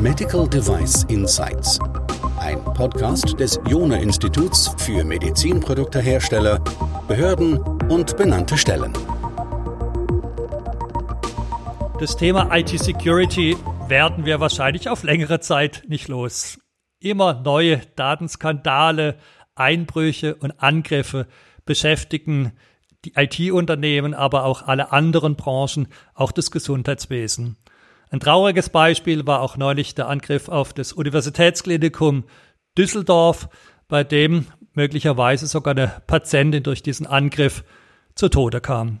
Medical Device Insights. Ein Podcast des Jona Instituts für Medizinproduktehersteller, Behörden und benannte Stellen. Das Thema IT-Security werden wir wahrscheinlich auf längere Zeit nicht los. Immer neue Datenskandale, Einbrüche und Angriffe beschäftigen die IT-Unternehmen, aber auch alle anderen Branchen, auch das Gesundheitswesen. Ein trauriges Beispiel war auch neulich der Angriff auf das Universitätsklinikum Düsseldorf, bei dem möglicherweise sogar eine Patientin durch diesen Angriff zu Tode kam.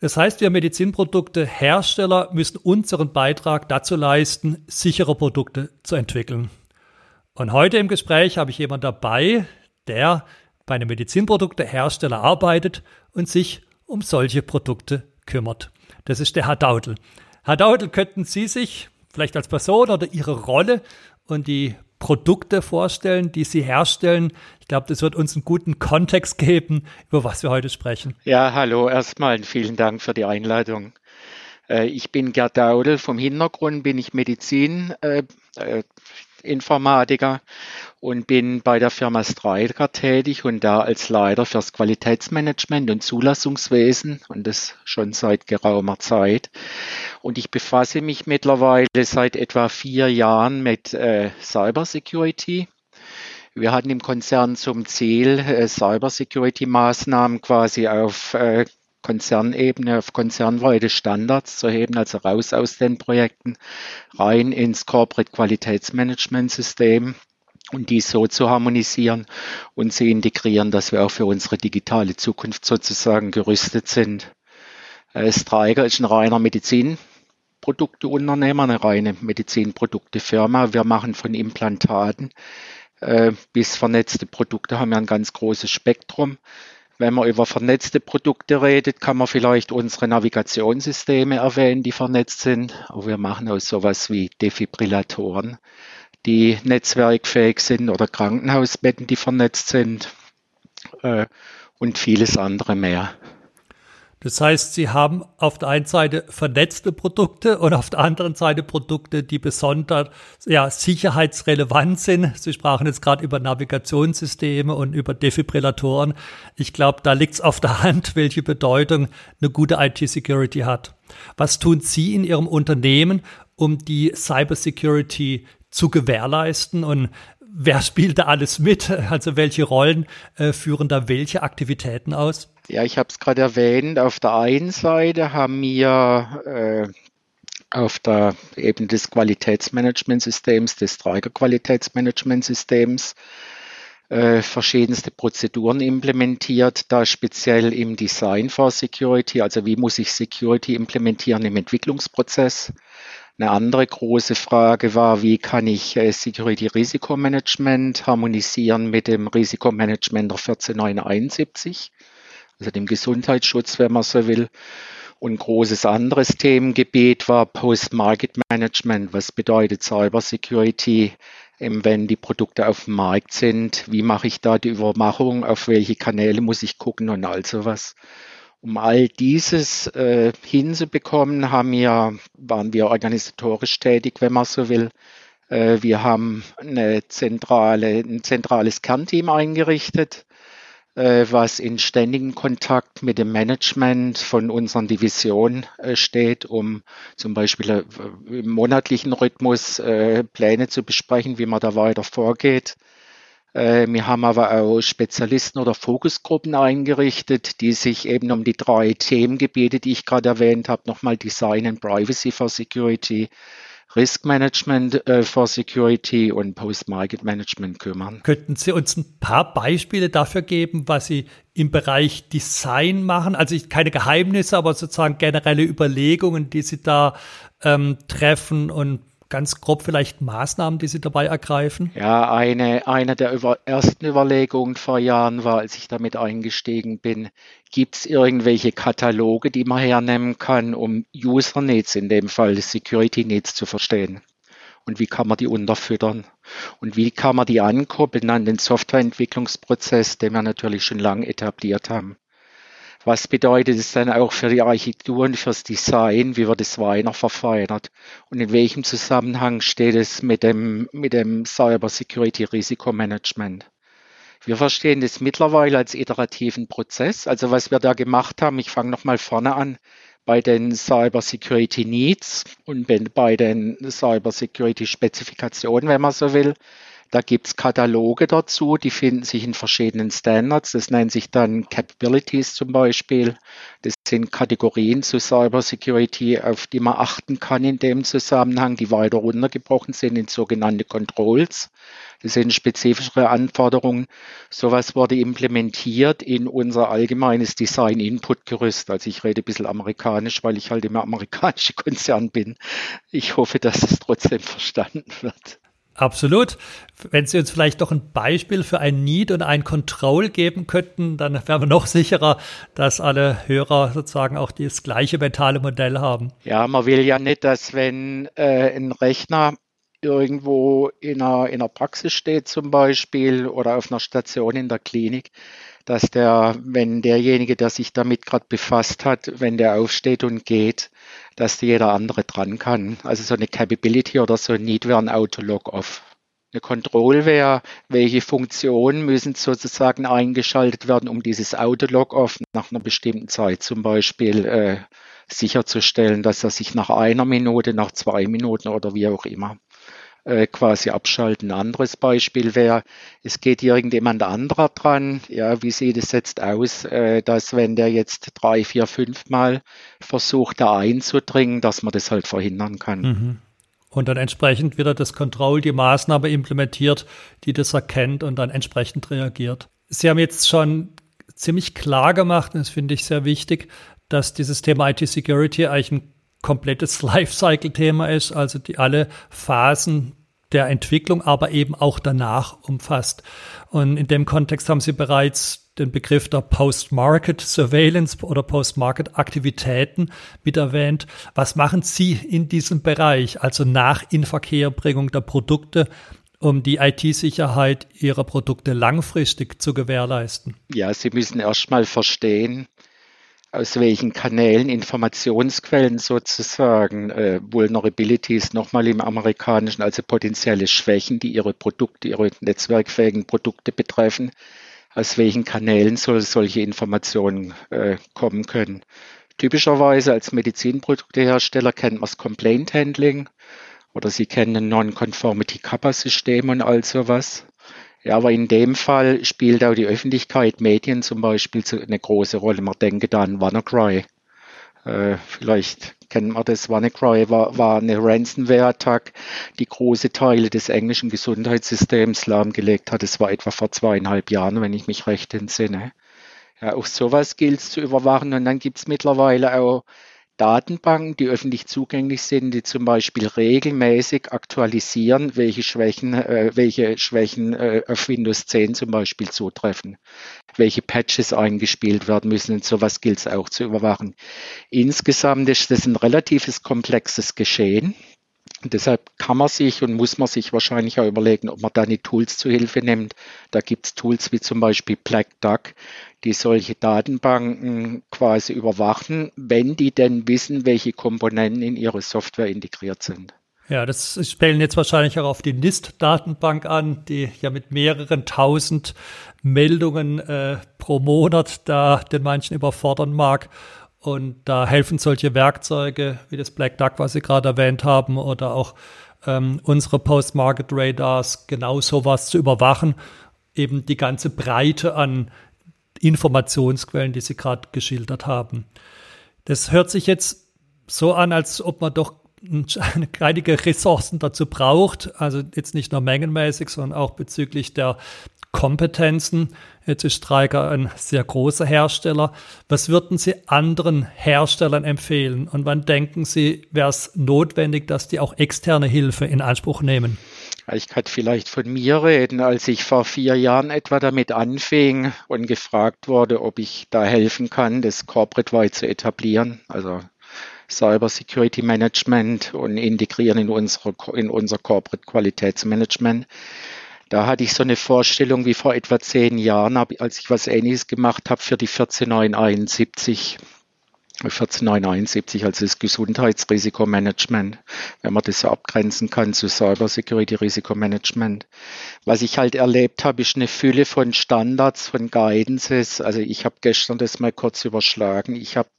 Das heißt, wir Medizinprodukte-Hersteller müssen unseren Beitrag dazu leisten, sichere Produkte zu entwickeln. Und heute im Gespräch habe ich jemanden dabei, der bei einem Medizinproduktehersteller arbeitet und sich um solche Produkte kümmert. Das ist der Herr Daudel. Herr Daudel, könnten Sie sich vielleicht als Person oder Ihre Rolle und die Produkte vorstellen, die Sie herstellen. Ich glaube, das wird uns einen guten Kontext geben, über was wir heute sprechen. Ja, hallo, erstmal vielen Dank für die Einladung. Äh, ich bin Gerd Daudel. Vom Hintergrund bin ich Medizininformatiker äh, äh, und bin bei der Firma Stryker tätig und da als Leiter fürs Qualitätsmanagement und Zulassungswesen und das schon seit geraumer Zeit. Und ich befasse mich mittlerweile seit etwa vier Jahren mit Cybersecurity. Wir hatten im Konzern zum Ziel, Cybersecurity-Maßnahmen quasi auf Konzernebene, auf konzernweite Standards zu heben, also raus aus den Projekten, rein ins Corporate Qualitätsmanagement-System und dies so zu harmonisieren und zu integrieren, dass wir auch für unsere digitale Zukunft sozusagen gerüstet sind. Äh, Stryker ist ein reiner Medizinprodukteunternehmer, eine reine Medizinproduktefirma. Wir machen von Implantaten äh, bis vernetzte Produkte, haben wir ein ganz großes Spektrum. Wenn man über vernetzte Produkte redet, kann man vielleicht unsere Navigationssysteme erwähnen, die vernetzt sind. Aber wir machen auch sowas wie Defibrillatoren die netzwerkfähig sind oder Krankenhausbetten, die vernetzt sind äh, und vieles andere mehr. Das heißt, Sie haben auf der einen Seite vernetzte Produkte und auf der anderen Seite Produkte, die besonders ja, sicherheitsrelevant sind. Sie sprachen jetzt gerade über Navigationssysteme und über Defibrillatoren. Ich glaube, da liegt es auf der Hand, welche Bedeutung eine gute IT-Security hat. Was tun Sie in Ihrem Unternehmen, um die Cybersecurity zu gewährleisten und wer spielt da alles mit? Also welche Rollen äh, führen da welche Aktivitäten aus? Ja, ich habe es gerade erwähnt. Auf der einen Seite haben wir äh, auf der Ebene des Qualitätsmanagementsystems, des Trägerqualitätsmanagementsystems, äh, verschiedenste Prozeduren implementiert, da speziell im Design for Security, also wie muss ich Security implementieren im Entwicklungsprozess, eine andere große Frage war, wie kann ich äh, Security-Risikomanagement harmonisieren mit dem Risikomanagement der 14971, also dem Gesundheitsschutz, wenn man so will. Und großes anderes Themengebiet war Post-Market-Management. Was bedeutet Cybersecurity, wenn die Produkte auf dem Markt sind? Wie mache ich da die Übermachung? Auf welche Kanäle muss ich gucken und all sowas? Um all dieses äh, hinzubekommen, haben wir, waren wir organisatorisch tätig, wenn man so will. Äh, wir haben eine zentrale, ein zentrales Kernteam eingerichtet, äh, was in ständigem Kontakt mit dem Management von unseren Divisionen äh, steht, um zum Beispiel äh, im monatlichen Rhythmus äh, Pläne zu besprechen, wie man da weiter vorgeht wir haben aber auch Spezialisten oder Fokusgruppen eingerichtet, die sich eben um die drei Themengebiete, die ich gerade erwähnt habe, nochmal Design and Privacy for Security, Risk Management äh, for Security und Post-Market Management kümmern. Könnten Sie uns ein paar Beispiele dafür geben, was Sie im Bereich Design machen? Also keine Geheimnisse, aber sozusagen generelle Überlegungen, die Sie da ähm, treffen und ganz grob vielleicht Maßnahmen, die Sie dabei ergreifen? Ja, eine, eine der über, ersten Überlegungen vor Jahren war, als ich damit eingestiegen bin, gibt es irgendwelche Kataloge, die man hernehmen kann, um User Needs, in dem Fall Security Needs zu verstehen? Und wie kann man die unterfüttern? Und wie kann man die ankuppeln an den Softwareentwicklungsprozess, den wir natürlich schon lange etabliert haben? Was bedeutet es dann auch für die Architektur und fürs Design? Wie wird es weiter verfeinert? Und in welchem Zusammenhang steht es mit dem, mit dem Cyber Security Risikomanagement? Wir verstehen das mittlerweile als iterativen Prozess. Also was wir da gemacht haben, ich fange nochmal vorne an, bei den Cyber Security Needs und bei den Cyber Security Spezifikationen, wenn man so will, da gibt es Kataloge dazu, die finden sich in verschiedenen Standards. Das nennt sich dann Capabilities zum Beispiel. Das sind Kategorien zu Cybersecurity, auf die man achten kann in dem Zusammenhang, die weiter runtergebrochen sind in sogenannte Controls. Das sind spezifischere Anforderungen. Sowas wurde implementiert in unser allgemeines Design-Input-Gerüst. Also ich rede ein bisschen amerikanisch, weil ich halt immer amerikanische Konzern bin. Ich hoffe, dass es trotzdem verstanden wird. Absolut. Wenn Sie uns vielleicht doch ein Beispiel für ein Need und ein Control geben könnten, dann wären wir noch sicherer, dass alle Hörer sozusagen auch das gleiche mentale Modell haben. Ja, man will ja nicht, dass wenn äh, ein Rechner irgendwo in einer, in einer Praxis steht zum Beispiel oder auf einer Station in der Klinik, dass der, wenn derjenige, der sich damit gerade befasst hat, wenn der aufsteht und geht, dass jeder andere dran kann. Also so eine Capability oder so ein Need wäre ein Auto-Log-Off. Eine Control wäre, welche Funktionen müssen sozusagen eingeschaltet werden, um dieses Auto-Log-Off nach einer bestimmten Zeit zum Beispiel äh, sicherzustellen, dass er sich nach einer Minute, nach zwei Minuten oder wie auch immer äh, quasi abschalten. Ein anderes Beispiel wäre, es geht irgendjemand anderer dran. Ja, wie sieht es jetzt aus, äh, dass wenn der jetzt drei, vier, fünf Mal versucht, da einzudringen, dass man das halt verhindern kann. Mhm. Und dann entsprechend wieder das Control, die Maßnahme implementiert, die das erkennt und dann entsprechend reagiert. Sie haben jetzt schon ziemlich klar gemacht, und das finde ich sehr wichtig, dass dieses Thema IT-Security eigentlich ein komplettes Lifecycle-Thema ist, also die alle Phasen der Entwicklung, aber eben auch danach umfasst. Und in dem Kontext haben Sie bereits den Begriff der Post-Market Surveillance oder Post-Market Aktivitäten mit erwähnt. Was machen Sie in diesem Bereich, also nach Inverkehrbringung der Produkte, um die IT-Sicherheit Ihrer Produkte langfristig zu gewährleisten? Ja, Sie müssen erstmal verstehen, aus welchen Kanälen, Informationsquellen sozusagen äh, Vulnerabilities nochmal im amerikanischen, also potenzielle Schwächen, die ihre Produkte, ihre netzwerkfähigen Produkte betreffen, aus welchen Kanälen soll solche Informationen äh, kommen können. Typischerweise als Medizinproduktehersteller kennt man das Complaint Handling oder Sie kennen Non-Conformity Kappa System und all sowas. Ja, aber in dem Fall spielt auch die Öffentlichkeit, Medien zum Beispiel, eine große Rolle. Man denke da an WannaCry. Äh, vielleicht kennen wir das. WannaCry war, war eine Ransomware-Attack, die große Teile des englischen Gesundheitssystems lahmgelegt hat. Das war etwa vor zweieinhalb Jahren, wenn ich mich recht entsinne. Ja, auch sowas gilt es zu überwachen. Und dann gibt es mittlerweile auch Datenbanken, die öffentlich zugänglich sind, die zum Beispiel regelmäßig aktualisieren, welche Schwächen, äh, welche Schwächen äh, auf Windows 10 zum Beispiel zutreffen, welche Patches eingespielt werden müssen und sowas gilt es auch zu überwachen. Insgesamt ist das ein relatives komplexes Geschehen. Deshalb kann man sich und muss man sich wahrscheinlich auch überlegen, ob man da die Tools zu Hilfe nimmt. Da gibt es Tools wie zum Beispiel Black Duck, die solche Datenbanken quasi überwachen, wenn die denn wissen, welche Komponenten in ihre Software integriert sind. Ja, das spielen jetzt wahrscheinlich auch auf die NIST-Datenbank an, die ja mit mehreren tausend Meldungen äh, pro Monat da den manchen überfordern mag. Und da helfen solche Werkzeuge wie das Black Duck, was Sie gerade erwähnt haben, oder auch ähm, unsere Post-Market Radars, genau sowas zu überwachen, eben die ganze Breite an Informationsquellen, die Sie gerade geschildert haben. Das hört sich jetzt so an, als ob man doch einige Ressourcen dazu braucht, also jetzt nicht nur mengenmäßig, sondern auch bezüglich der Kompetenzen. Jetzt ist Stryker ein sehr großer Hersteller. Was würden Sie anderen Herstellern empfehlen? Und wann denken Sie, wäre es notwendig, dass die auch externe Hilfe in Anspruch nehmen? Ich kann vielleicht von mir reden, als ich vor vier Jahren etwa damit anfing und gefragt wurde, ob ich da helfen kann, das corporate-wide zu etablieren, also Cyber Security Management und integrieren in, unsere, in unser Corporate Qualitätsmanagement. Da hatte ich so eine Vorstellung wie vor etwa zehn Jahren, als ich was Ähnliches gemacht habe für die 14971. 14971, also das Gesundheitsrisikomanagement, wenn man das so abgrenzen kann zu Cybersecurity-Risikomanagement. Was ich halt erlebt habe, ist eine Fülle von Standards, von Guidances. Also ich habe gestern das mal kurz überschlagen. Ich habe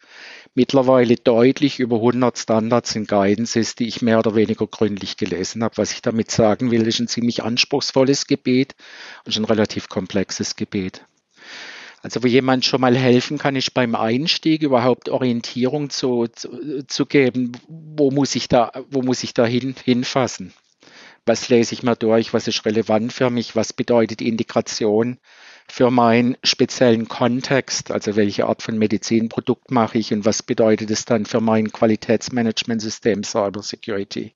mittlerweile deutlich über 100 Standards und Guidances, die ich mehr oder weniger gründlich gelesen habe. Was ich damit sagen will, ist ein ziemlich anspruchsvolles Gebet und ein relativ komplexes Gebet. Also wo jemand schon mal helfen kann, ist beim Einstieg überhaupt Orientierung zu, zu, zu geben, wo muss ich da, wo muss ich da hin, hinfassen? Was lese ich mal durch? Was ist relevant für mich? Was bedeutet Integration? für meinen speziellen Kontext, also welche Art von Medizinprodukt mache ich und was bedeutet es dann für mein Qualitätsmanagementsystem Cyber Security.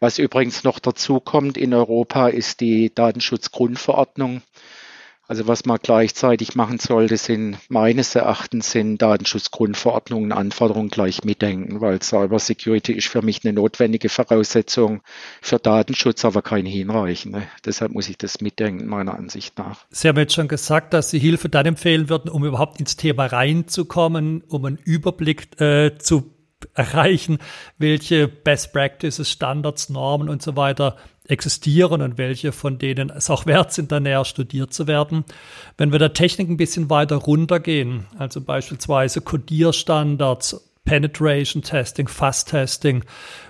Was übrigens noch dazu kommt in Europa ist die Datenschutzgrundverordnung. Also was man gleichzeitig machen sollte, sind meines Erachtens sind Datenschutzgrundverordnungen, Anforderungen gleich mitdenken, weil Cyber Security ist für mich eine notwendige Voraussetzung für Datenschutz, aber kein hinreichende. Deshalb muss ich das mitdenken, meiner Ansicht nach. Sie haben jetzt schon gesagt, dass Sie Hilfe dann empfehlen würden, um überhaupt ins Thema reinzukommen, um einen Überblick äh, zu erreichen, welche Best Practices, Standards, Normen und so weiter existieren und welche von denen es auch wert sind, da näher studiert zu werden. Wenn wir der Technik ein bisschen weiter runtergehen, also beispielsweise Codierstandards, Penetration Testing, Fast Testing,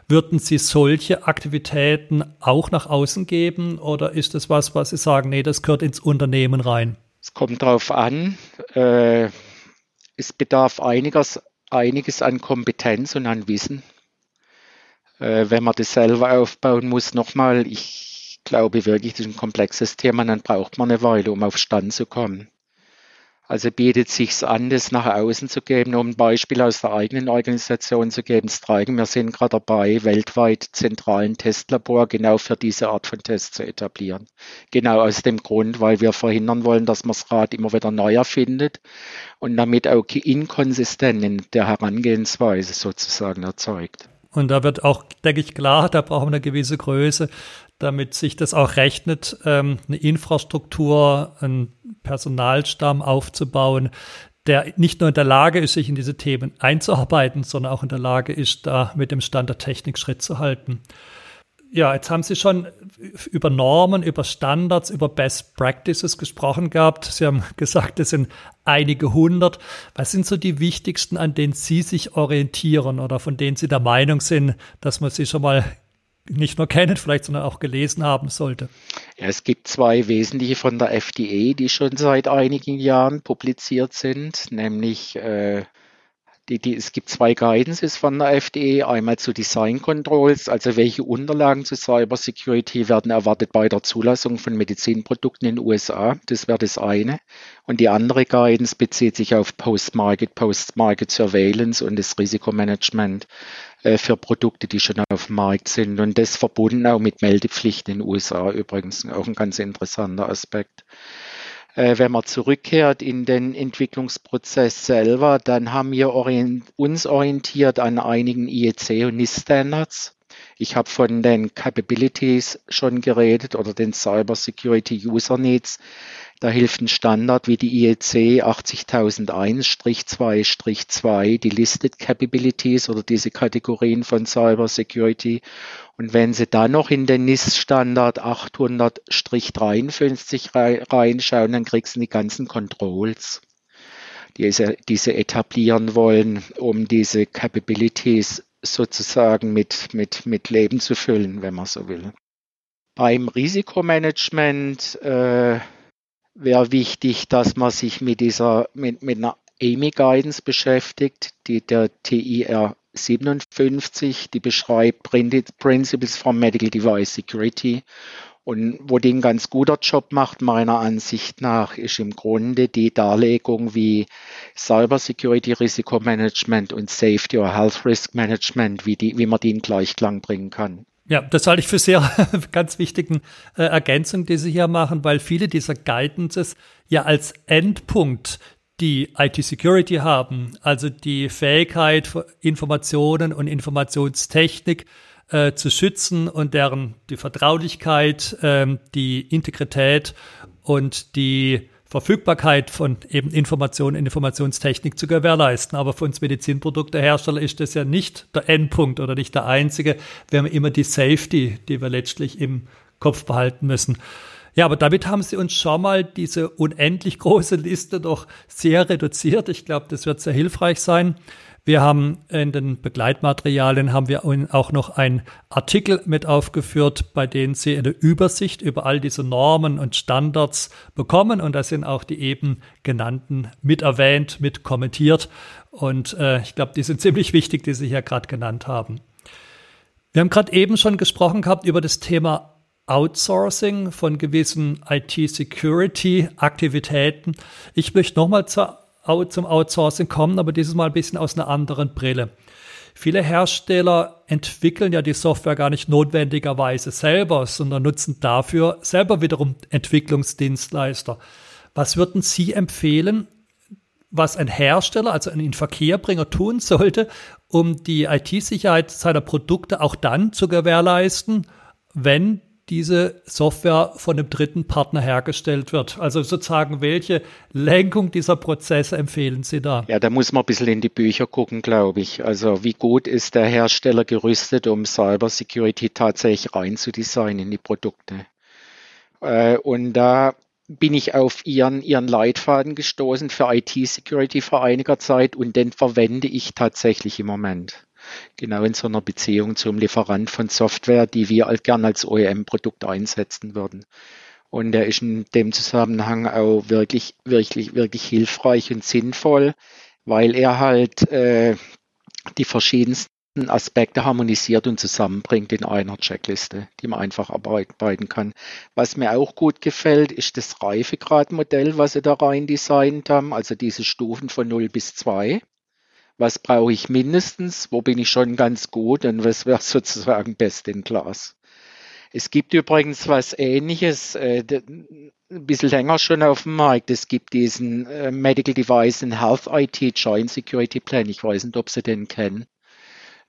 würden Sie solche Aktivitäten auch nach außen geben oder ist das was, was Sie sagen, nee, das gehört ins Unternehmen rein? Es kommt darauf an. Äh, es bedarf einiges, einiges an Kompetenz und an Wissen äh, wenn man das selber aufbauen muss. Nochmal, ich glaube wirklich, das ist ein komplexes Thema, dann braucht man eine Weile, um auf Stand zu kommen. Also bietet sich an, das nach außen zu geben, um ein Beispiel aus der eigenen Organisation zu geben. Streiken, wir sind gerade dabei, weltweit zentralen Testlabor genau für diese Art von Tests zu etablieren. Genau aus dem Grund, weil wir verhindern wollen, dass man das Rad immer wieder neu erfindet und damit auch inkonsistent in der Herangehensweise sozusagen erzeugt. Und da wird auch, denke ich, klar, da brauchen wir eine gewisse Größe, damit sich das auch rechnet, ähm, eine Infrastruktur, einen Personalstamm aufzubauen, der nicht nur in der Lage ist, sich in diese Themen einzuarbeiten, sondern auch in der Lage ist, da mit dem Stand der Technik Schritt zu halten. Ja, jetzt haben Sie schon über Normen, über Standards, über Best Practices gesprochen gehabt. Sie haben gesagt, es sind einige hundert. Was sind so die wichtigsten, an denen Sie sich orientieren oder von denen Sie der Meinung sind, dass man sie schon mal nicht nur kennen, vielleicht, sondern auch gelesen haben sollte? Ja, es gibt zwei wesentliche von der FDA, die schon seit einigen Jahren publiziert sind, nämlich äh, die, die, es gibt zwei Guidances von der FDE, einmal zu Design Controls, also welche Unterlagen zu Cyber Security werden erwartet bei der Zulassung von Medizinprodukten in den USA. Das wäre das eine. Und die andere Guidance bezieht sich auf Post-Market, Post-Market Surveillance und das Risikomanagement äh, für Produkte, die schon auf dem Markt sind. Und das verbunden auch mit Meldepflichten in den USA übrigens, auch ein ganz interessanter Aspekt. Äh, wenn man zurückkehrt in den Entwicklungsprozess selber, dann haben wir uns orientiert an einigen IEC und NIST-Standards. Ich habe von den Capabilities schon geredet oder den Cyber Security User Needs. Da hilft ein Standard wie die IEC 80001-2-2, die Listed Capabilities oder diese Kategorien von Cyber Security. Und wenn Sie dann noch in den NIST-Standard 800-53 reinschauen, dann kriegst du die ganzen Controls, die sie, die sie etablieren wollen, um diese Capabilities sozusagen mit, mit, mit Leben zu füllen, wenn man so will. Beim Risikomanagement äh, wäre wichtig, dass man sich mit dieser, mit, mit einer AMI Guidance beschäftigt, die der TIR 57, die beschreibt Principles for Medical Device Security. Und wo die ein ganz guter Job macht, meiner Ansicht nach, ist im Grunde die Darlegung, wie Cyber Security Risikomanagement und Safety or Health Risk Management, wie, die, wie man die in Gleichklang bringen kann. Ja, das halte ich für sehr ganz wichtigen äh, Ergänzung, die Sie hier machen, weil viele dieser Guidances ja als Endpunkt die IT-Security haben, also die Fähigkeit, Informationen und Informationstechnik äh, zu schützen und deren die Vertraulichkeit, ähm, die Integrität und die Verfügbarkeit von eben Informationen in Informationstechnik zu gewährleisten. Aber für uns Medizinproduktehersteller ist das ja nicht der Endpunkt oder nicht der einzige. Wir haben immer die Safety, die wir letztlich im Kopf behalten müssen. Ja, aber damit haben Sie uns schon mal diese unendlich große Liste doch sehr reduziert. Ich glaube, das wird sehr hilfreich sein. Wir haben in den Begleitmaterialien haben wir auch noch einen Artikel mit aufgeführt, bei dem Sie eine Übersicht über all diese Normen und Standards bekommen. Und da sind auch die eben genannten mit erwähnt, mit kommentiert. Und äh, ich glaube, die sind ziemlich wichtig, die Sie hier gerade genannt haben. Wir haben gerade eben schon gesprochen gehabt über das Thema Outsourcing von gewissen IT-Security-Aktivitäten. Ich möchte nochmal zur zum Outsourcing kommen, aber dieses Mal ein bisschen aus einer anderen Brille. Viele Hersteller entwickeln ja die Software gar nicht notwendigerweise selber, sondern nutzen dafür selber wiederum Entwicklungsdienstleister. Was würden Sie empfehlen, was ein Hersteller, also ein Inverkehrbringer tun sollte, um die IT-Sicherheit seiner Produkte auch dann zu gewährleisten, wenn diese Software von einem dritten Partner hergestellt wird. Also sozusagen, welche Lenkung dieser Prozesse empfehlen Sie da? Ja, da muss man ein bisschen in die Bücher gucken, glaube ich. Also wie gut ist der Hersteller gerüstet, um Cybersecurity tatsächlich reinzudesignen in die Produkte? Äh, und da bin ich auf ihren, ihren Leitfaden gestoßen für IT-Security vor einiger Zeit und den verwende ich tatsächlich im Moment genau in so einer Beziehung zum Lieferant von Software, die wir halt gern als OEM-Produkt einsetzen würden. Und der ist in dem Zusammenhang auch wirklich, wirklich, wirklich hilfreich und sinnvoll, weil er halt äh, die verschiedensten Aspekte harmonisiert und zusammenbringt in einer Checkliste, die man einfach arbeiten kann. Was mir auch gut gefällt, ist das Reifegradmodell, was sie da rein designt haben, also diese Stufen von 0 bis 2 was brauche ich mindestens, wo bin ich schon ganz gut und was wäre sozusagen best in class. Es gibt übrigens was Ähnliches, äh, ein bisschen länger schon auf dem Markt. Es gibt diesen äh, Medical Device and Health IT Joint Security Plan. Ich weiß nicht, ob Sie den kennen.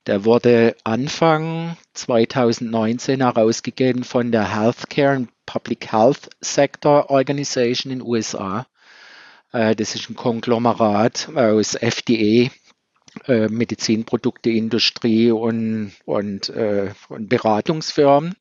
Der wurde Anfang 2019 herausgegeben von der Healthcare and Public Health Sector Organization in den USA. Äh, das ist ein Konglomerat aus FDA, äh, Medizinprodukteindustrie und, und, äh, und Beratungsfirmen.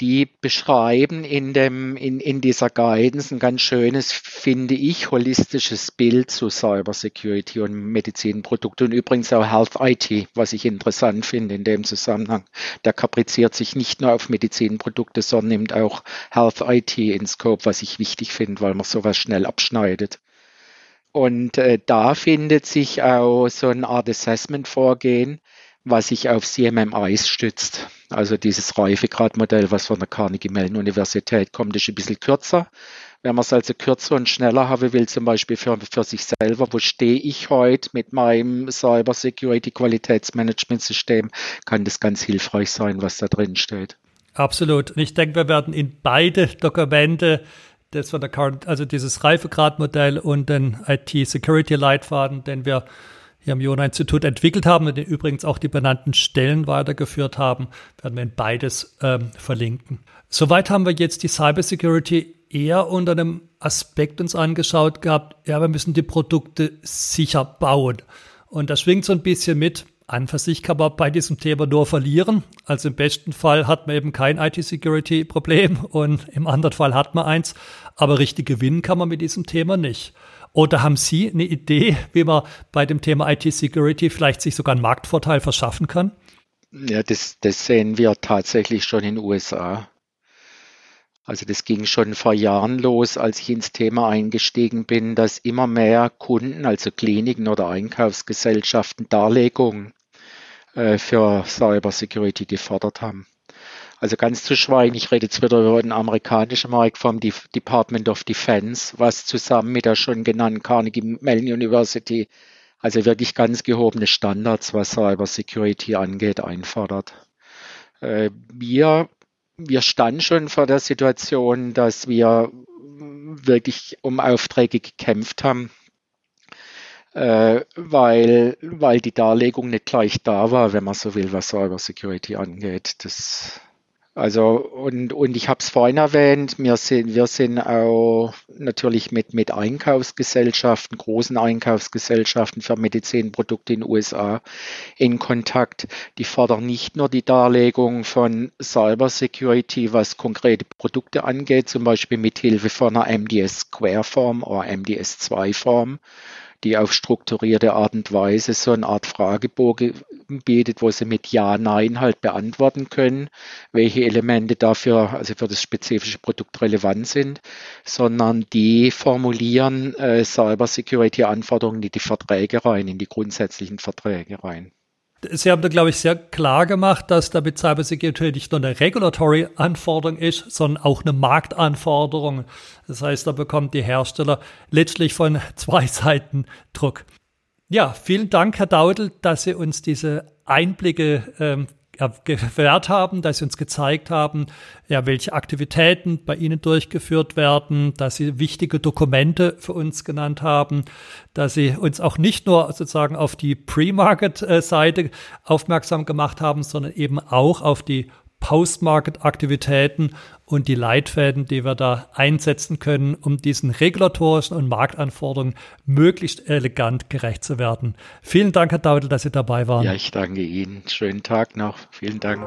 Die beschreiben in, dem, in, in dieser Guidance ein ganz schönes, finde ich, holistisches Bild zu Cybersecurity und Medizinprodukte und übrigens auch Health IT, was ich interessant finde in dem Zusammenhang. Der kapriziert sich nicht nur auf Medizinprodukte, sondern nimmt auch Health IT in Scope, was ich wichtig finde, weil man sowas schnell abschneidet. Und äh, da findet sich auch so eine Art Assessment-Vorgehen, was sich auf CMMIs stützt. Also dieses Reifegradmodell, was von der Carnegie Mellon Universität kommt, ist ein bisschen kürzer. Wenn man es also kürzer und schneller haben will, zum Beispiel für, für sich selber, wo stehe ich heute mit meinem Cyber Security Qualitätsmanagement System, kann das ganz hilfreich sein, was da drin steht. Absolut. Und ich denke, wir werden in beide Dokumente das war der Current, also dieses Reifegradmodell und den IT-Security-Leitfaden, den wir hier am Jona-Institut entwickelt haben und den übrigens auch die benannten Stellen weitergeführt haben, werden wir in beides ähm, verlinken. Soweit haben wir jetzt die Cybersecurity eher unter einem Aspekt uns angeschaut gehabt, ja, wir müssen die Produkte sicher bauen. Und das schwingt so ein bisschen mit, an für sich kann man bei diesem Thema nur verlieren. Also im besten Fall hat man eben kein IT-Security-Problem und im anderen Fall hat man eins. Aber richtig gewinnen kann man mit diesem Thema nicht. Oder haben Sie eine Idee, wie man bei dem Thema IT-Security vielleicht sich sogar einen Marktvorteil verschaffen kann? Ja, das, das sehen wir tatsächlich schon in den USA. Also das ging schon vor Jahren los, als ich ins Thema eingestiegen bin, dass immer mehr Kunden, also Kliniken oder Einkaufsgesellschaften, Darlegungen für Cybersecurity gefordert haben. Also ganz zu schweigen, ich rede jetzt wieder über den amerikanischen Markt vom Department of Defense, was zusammen mit der schon genannten Carnegie Mellon University also wirklich ganz gehobene Standards, was Cybersecurity angeht, einfordert. Äh, wir, wir standen schon vor der Situation, dass wir wirklich um Aufträge gekämpft haben äh, weil, weil die Darlegung nicht gleich da war, wenn man so will, was Cyber Security angeht. Das also und, und ich habe es vorhin erwähnt, wir sind, wir sind auch natürlich mit, mit Einkaufsgesellschaften, großen Einkaufsgesellschaften für Medizinprodukte in den USA in Kontakt. Die fordern nicht nur die Darlegung von Cyber Security, was konkrete Produkte angeht, zum Beispiel mit Hilfe von einer MDS Square Form oder MDS 2 Form, die auf strukturierte Art und Weise so eine Art Fragebogen bietet, wo sie mit Ja, Nein halt beantworten können, welche Elemente dafür, also für das spezifische Produkt relevant sind, sondern die formulieren äh, Cyber Security Anforderungen in die Verträge rein, in die grundsätzlichen Verträge rein. Sie haben da, glaube ich, sehr klar gemacht, dass damit Cybersecurity nicht nur eine Regulatory-Anforderung ist, sondern auch eine Marktanforderung. Das heißt, da bekommt die Hersteller letztlich von zwei Seiten Druck. Ja, vielen Dank, Herr Daudel, dass Sie uns diese Einblicke ähm, gewährt haben, dass sie uns gezeigt haben, ja, welche Aktivitäten bei ihnen durchgeführt werden, dass sie wichtige Dokumente für uns genannt haben, dass sie uns auch nicht nur sozusagen auf die Pre-Market-Seite aufmerksam gemacht haben, sondern eben auch auf die Post-Market-Aktivitäten und die Leitfäden, die wir da einsetzen können, um diesen regulatorischen und Marktanforderungen möglichst elegant gerecht zu werden. Vielen Dank, Herr Daudel, dass Sie dabei waren. Ja, ich danke Ihnen. Schönen Tag noch. Vielen Dank.